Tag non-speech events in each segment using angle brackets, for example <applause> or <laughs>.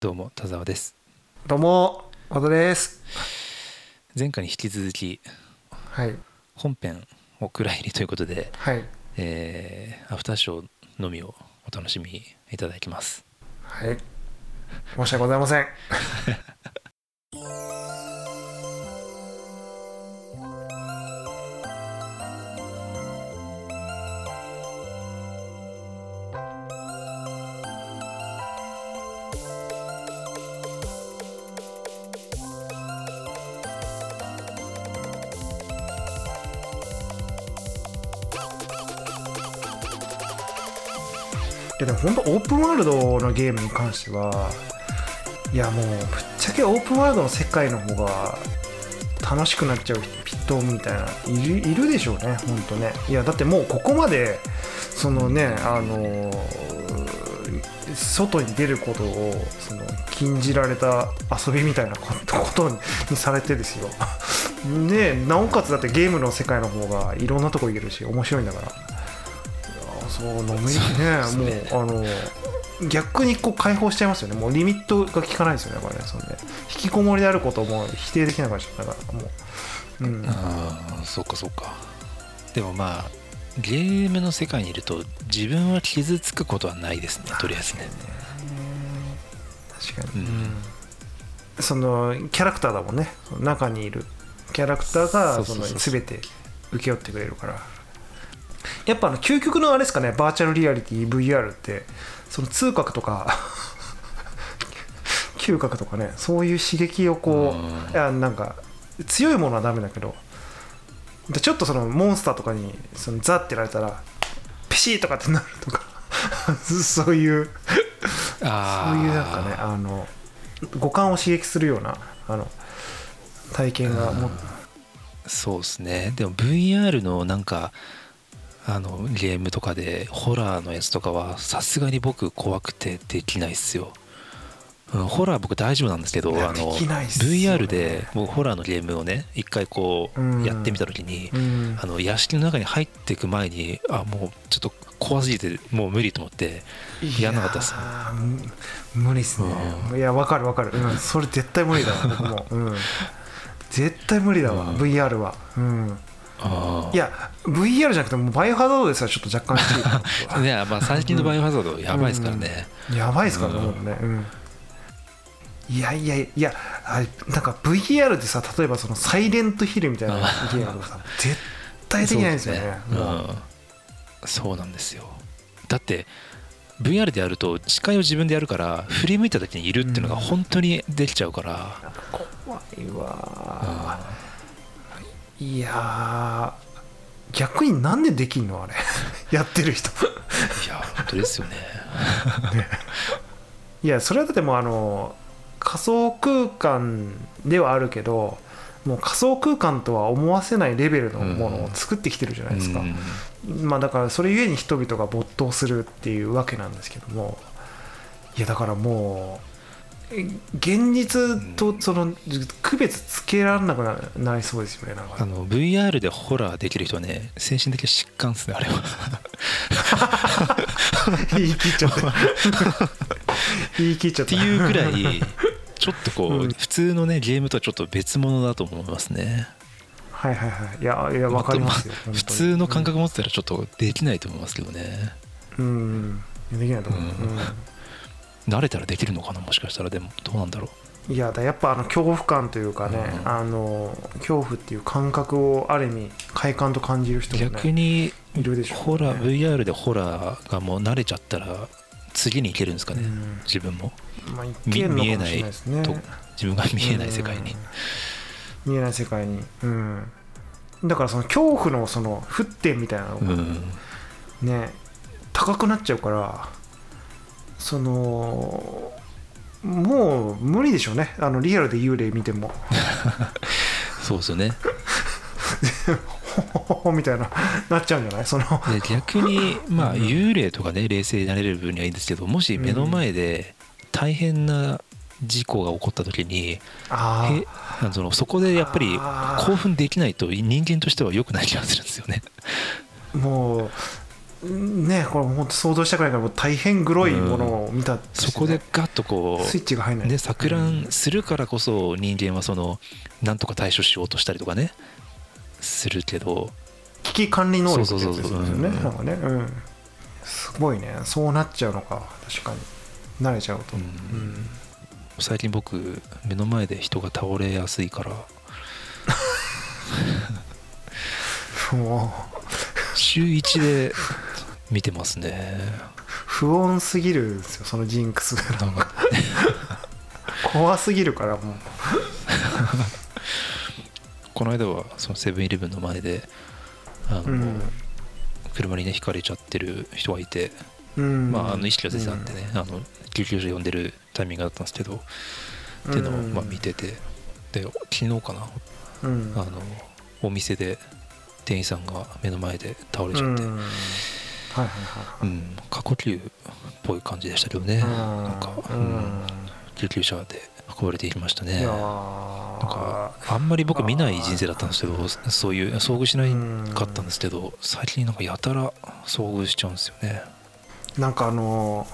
どうも田沢です。どうも和田です。前回に引き続きはい。本編お蔵入りということで、はい。えーアフターショーのみをお楽しみいただきます。はい。申し訳ございません <laughs> でも本当オープンワールドのゲームに関してはいやもうぶっちゃけオープンワールドの世界の方が楽しくなっちゃう人みたいないるいるでしょうね本当ね。いやだってもうここまでそのねあのー外に出ることをその禁じられた遊びみたいなことにされてですよ。ねなおかつだってゲームの世界の方がいろんなとこ行けるし面白いんだから。そう飲みねすね。もうあの逆にこう解放しちゃいますよね。もうリミットが効かないですよねこれね。そんで引きこもりであることをもう否定できなくなっちゃったからもう。うん。ああそうかそうか。でもまあゲームの世界にいると自分は傷つくことはないですねとりあえずね。確かに、うん。そのキャラクターだもんね。中にいるキャラクターがそうの全て請け負ってくれるからやっぱあの究極のあれですかねバーチャルリアリティ VR って。その通覚とか <laughs> 嗅覚とかねそういう刺激をこういやなんか強いものはダメだけどでちょっとそのモンスターとかにそのザってやられたらピシーとかってなるとか <laughs> そういうあそういうなんかねあの五感を刺激するようなあの体験がもそうですね。でも VR のなんかあのゲームとかでホラーのやつとかはさすがに僕怖くてできないっすよ、うん、ホラー僕大丈夫なんですけどあの VR でもうホラーのゲームをね一回こうんうやってみた時に、うん。あの屋敷の中に入っていく前にあもうちょっと怖すぎてもう無理と思ってやんなかったっす無理っすね、いやわかるわかる、うん、それ絶対無理だわ僕も、うん、絶対無理だわ、うん。VR は、うん、あいや VR じゃなくてもうバイオハザードですらちょっと若干きつい。か <laughs> あいやまあ最近のバイオハザードやばいですからね、なやばいですからね、うんね、うん、いやいやいやなんか VR でさ例えばそのサイレントヒルみたいなゲームさ絶対できないんですよね。そうん、そうなんですよ。だって VR でやると視界を自分でやるから振り向いた時にいるっていうのが本当にできちゃうから、怖いわいやー逆になんでできんのあれ？<laughs> やってる人。<laughs> いや本当ですよね。<laughs> いやそれはだってもうあの仮想空間ではあるけどもう仮想空間とは思わせないレベルのものを作ってきてるじゃないですか、まあだからそれゆえに人々が没頭するっていうわけなんですけども。いやだからもうえ現実とその区別つけられなくななりそうですよねなんか。あの VR でホラーできる人はね精神的疾患ですねあれは。<laughs> 言い切っちゃった。言い切っちゃっったていうぐらい <laughs> ちょっとこう、うん。普通のねゲームとはちょっと別物だと思いますね。はいはいはい。いやいやわかりますよ本当に。普通の感覚持ってたらちょっとできないと思いますけどね。うん。できないと思う、うん慣れたらできるのかな？もしかしたらでもどうなんだろう？んいやだやっぱあの恐怖感というかね、うん。あの恐怖っていう感覚をある意味快感と感じる人うもね逆にいるでしょうね。ホラー VR でホラーがもう慣れちゃったら次に行けるんですかね、うん。自分も。まあ、もしれ見えなないと自分が見えない世界に。うん。見えない世界に。うん。だからその恐怖のその沸点みたいなのがうん。ね、高くなっちゃうからそのもう無理でしょうね。あのリアルで幽霊見ても。<laughs> そうですよね。ほほほみたいななっちゃうんじゃない？その。で逆にまあうん。幽霊とかね冷静になれる分にはいいんですけどもし目の前で大変な事故が起こった時にあへあのそのそこでやっぱり興奮できないと人間としては良くない気がするんですよね。あもうねこれ本当想像したくないからもう大変グロいものを見たとしてね、そこでガッとこスイッチが入らない。うで錯乱するからこそ人間はそのなんとか対処しようとしたりとかね。するけど。危機管理能力ってやつですよそうそうそうう。ん。ねなんかね。うん。すごいね。そうなっちゃうのか。確かに。慣れちゃうと、うん。うん。最近僕目の前で人が倒れやすいから。<laughs> も週1で見てますね。う不穏すぎるんですよそのジンクス。が <laughs> 怖すぎるからもう。<laughs> この間はそのセブンイレブンの前であの、うん。車にねひかれちゃってる人がいて、うん。まあ、あの意識が出てたんでね、あの救急車呼んでるタイミングだったんですけど、っていうのをまあ見ててで昨日かなうん。あのお店で店員さんが目の前で倒れちゃって、うんうんはいはい。はい過呼吸っぽい感じでしたけどね、なんか、ううん。ん救急車で運ばれていきましたね。なんかあんまり僕見ない人生だったんですけどそういう遭遇しないかったんですけど最近なんかやたら遭遇しちゃうんですよね。なんかあの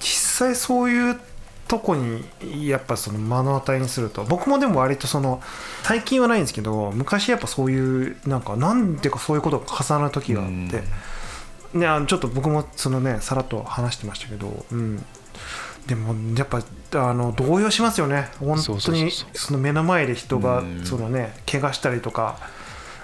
実際そういうとこにやっぱその目の当たりにすると僕もでも割とその最近はないんですけど昔やっぱそういうなんかなんでかそういうことが重なる時があって、ね、あのちょっと僕もそのねさらっと話してましたけど、うん、でもやっぱあの動揺しますよね。本当にその目の前で人がうん。そのね怪我したりとか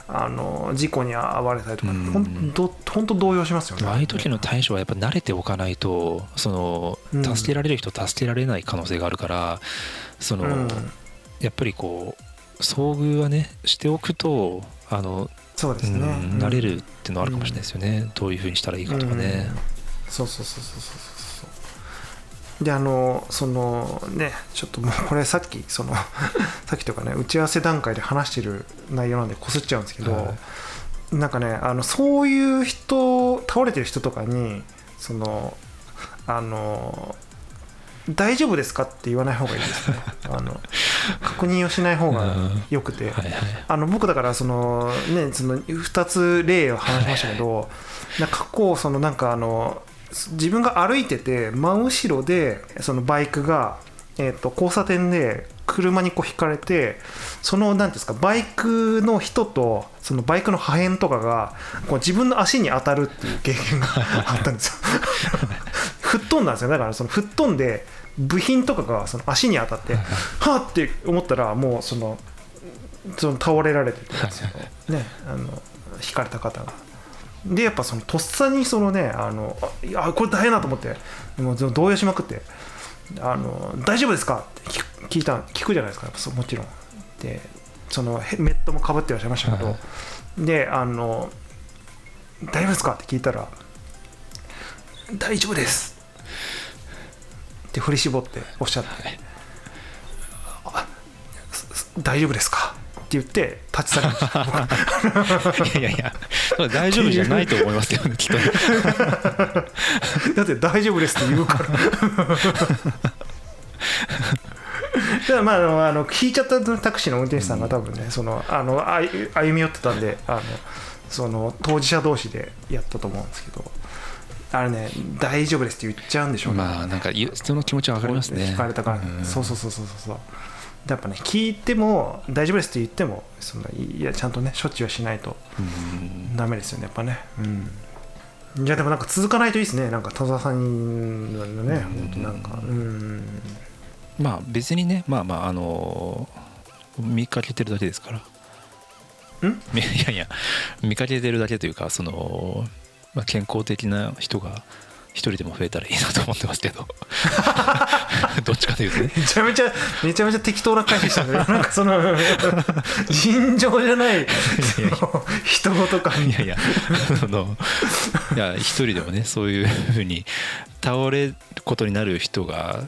あの事故に遭われたりとかうん本当本当動揺しますよね。ああいう時の対処はやっぱ慣れておかないとそのうん。助けられる人助けられない可能性があるからその、うん。やっぱりこう遭遇はねしておくとあの、うんそうですね、慣れるっていうのはあるかもしれないですよね、どういうふうにしたらいいかとかね、うん。そうそうそうそうそうそう。そうであのそのねちょっともうこれさっきその <laughs> さっきとかね打ち合わせ段階で話してる内容なんでこすっちゃうんですけど、はい。なんかねあのそういう人倒れてる人とかにそのあの大丈夫ですかって言わない方がいいですね。<laughs> あの確認をしない方がよくて、はいはい。あの僕だからそのねその2つ例を話しましたけど、なんか過去そのなんかあの自分が歩いてて真後ろでそのバイクが、えー、と交差点で車にこう引かれてその何ですかバイクの人とそのバイクの破片とかがこう自分の足に当たるっていう経験があったんですよ <laughs> 吹っ飛んだんですよだからその吹っ飛んで部品とかがその足に当たってはあって思ったらもうそのその倒れられてて、そのね、あの引かれた方が。でやっぱそのとっさにそのねあのあいやこれ大変だと思ってもう動揺しまくってあの「大丈夫ですか?」って聞いた聞くじゃないですかやっぱそうもちろんでそのへメットもかぶってらっしゃいましたけど、はいであの「大丈夫ですか?」って聞いたら「大丈夫です」って振り絞っておっしゃって「大丈夫ですか?」って言って立ち去りました。いやいやいや大丈夫じゃないと思いますよねきっとだって大丈夫ですって言うから。ただまああの引いちゃったタクシーの運転手さんが多分ね、そのあの歩み寄ってたんであのその当事者同士でやったと思うんですけどあれね大丈夫ですって言っちゃうんでしょうね。まあなんか言う人の気持ちは分かりますね。引かれたから、うん。そうそうそうそうそう。やっぱね聞いても大丈夫ですって言ってもそのいやちゃんとね処置はしないとうん。ダメですよねやっぱね。うん。いやでもなんか続かないといいですね。なんか田沢さんのね。うん本当なんかうん。まあ別にねまあまああの見かけてるだけですから。ん？み <laughs> いやいや見かけてるだけというかその、まあ、健康的な人が一人でも増えたらいいなと思ってますけど。<laughs> どっちかというとね。めちゃめちゃめちゃめちゃ適当な返しでしたね。<laughs> なんかその尋常じゃない人事感いやいやそのいや一人でもねそういうふうに倒れることになる人が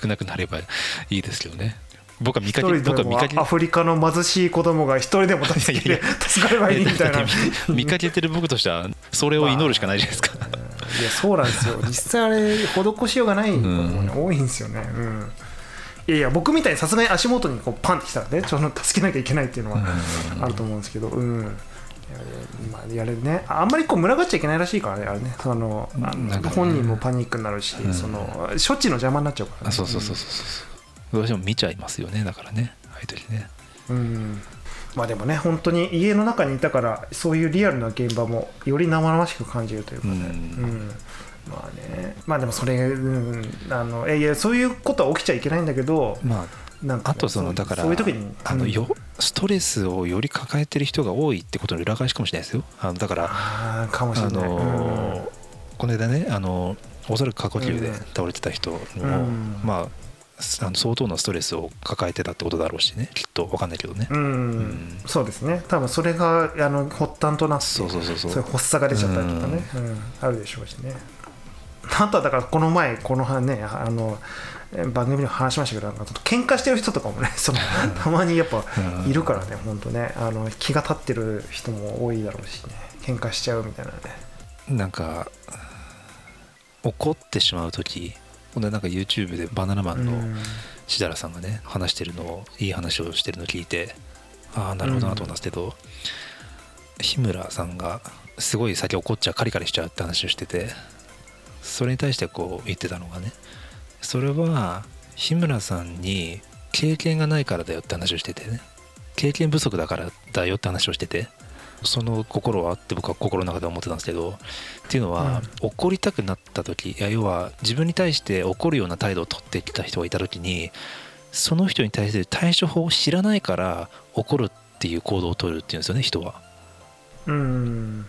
少なくなればいいですけどね僕は見一かけ僕は見かけ。アフリカの貧しい子供が一人でも助けて助かればいいみたいな。見かけてる僕としてはそれを祈るしかないじゃないですか、いやそうなんですよ。実際あれ施しようがない子もね、多いんですよね。うん。いやいや僕みたいにさすがに足元にこうパンってきたらねちょっと助けなきゃいけないっていうのはあると思うんですけどうん。まあ、やれるね。あんまりこう群がっちゃいけないらしいからねあれね。その本人もパニックになるし、うん。その処置の邪魔になっちゃうから、ね、あそうそうそうそうそうどうしても見ちゃいますよねだからねああいう時ね。うん、うんまあでもね本当に家の中にいたからそういうリアルな現場もより生々しく感じるというかね、うん。うん。まあね。まあでもそれ、うん、あのいやそういうことは起きちゃいけないんだけどまなんかね、ああとそのだからそういう時にうん。あのよストレスをより抱えてる人が多いってことの裏返しかもしれないですよ。あのだからあーかもしれあない、のーこの間ねあのおそらく過呼吸でうん。倒れてた人も、うん。まあすあの相当なストレスを抱えてたってことだろうしね。きっと分かんないけどね、うん、うん。そうですね。多分それがあの発端となってそうそうそうそう。そういう発作が出ちゃったりとかね、うん。あるでしょうしね。あとはだからこの前このはねあのえ番組でも話しましたけどなんかちょっと喧嘩してる人とかもね <laughs> そのたまにやっぱうん。いるからね本当ね。あの気が立ってる人も多いだろうしね。喧嘩しちゃうみたいなね。なんか怒ってしまう時ほんでなんか YouTube でバナナマンのうん。しだらさんがね話してるのをいい話をしてるのを聞いてああなるほどなと思ったんですけど、日村さんがすごい先怒っちゃうカリカリしちゃうって話をしててそれに対してこう言ってたのがねそれは日村さんに経験がないからだよって話をしててね経験不足だからだよって話をしててその心はあって僕は心の中で思ってたんですけどっていうのは、怒りたくなった時いや要は自分に対して怒るような態度を取ってきた人がいた時にその人に対する対処法を知らないから怒るっていう行動を取るっていうんですよね人は。うん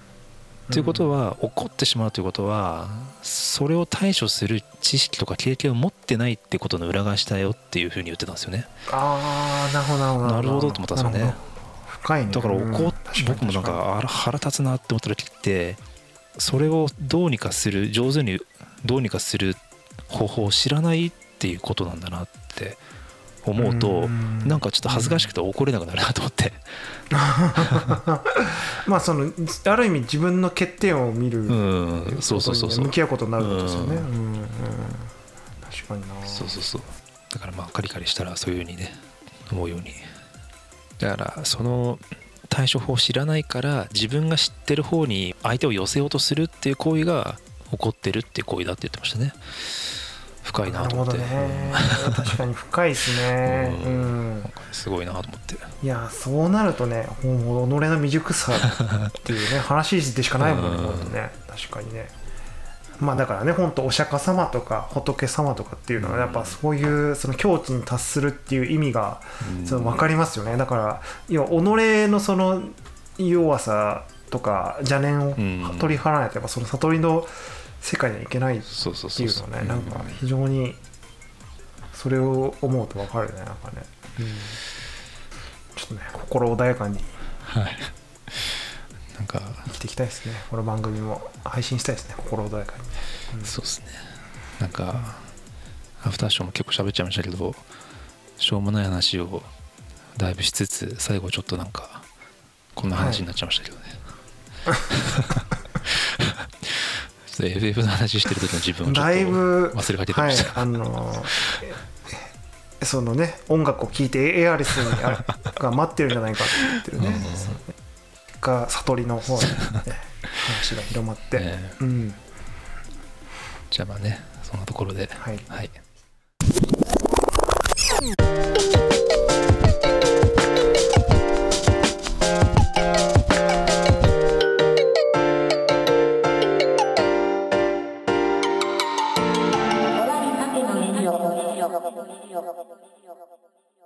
ということは怒ってしまうということはそれを対処する知識とか経験を持ってないってことの裏返しだよっていうふうに言ってたんですよね。ああなるほどなるほどなるほどと思ったんですよね深いね。だから怒っうん僕もなん確かあら腹立つなって思った時ってそれをどうにかする上手にどうにかする方法を知らないっていうことなんだなって思うとん。なんかちょっと恥ずかしくて怒れなくなるなと思って。<laughs> まあそのある意味自分の欠点を見る、うん。そうそうそうそう。向き合うことになることですよね、ううん。うん。確かにな。そうそうそう。だからまあカリカリしたらそういうふうにね思うようにだからその対処法を知らないから自分が知ってる方に相手を寄せようとするっていう行為が起こってるっていう行為だって言ってましたね。深いななるほどと思って、ね確かに深いですね。ううん。すごいなと思って。いやそうなるとねもう己の未熟さっていうね <laughs> 話でしかないもんねね。確かにねまあだからね本当お釈迦様とか仏様とかっていうのはやっぱそういうその境地に達するっていう意味がその分かりますよね。だから要は己のその弱さとか邪念をうん。取り払わないとやっぱその悟りの世界にはいけないっていうのはねなんか非常にそれを思うと分かるねなんかね、ちょっとね心穏やかに。はい。なんか生きていきたいですね。この番組も。配信したいですね。心穏やかに。うん。そうですね。なんかアフターショーも結構喋っちゃいましたけどしょうもない話をだいぶしつつ最後ちょっとなんかこんな話になっちゃいましたけどね、ちょっと FF の話してる時の自分をちょっだいぶと忘れかけてはいました、あのーえそのね音楽を聴いてエアリスが待ってるんじゃないかって言ってるね。うんそのねが悟りの方に、ね、話が広まって、<laughs> え。うん。じゃあまあねそんなところで。はい。はい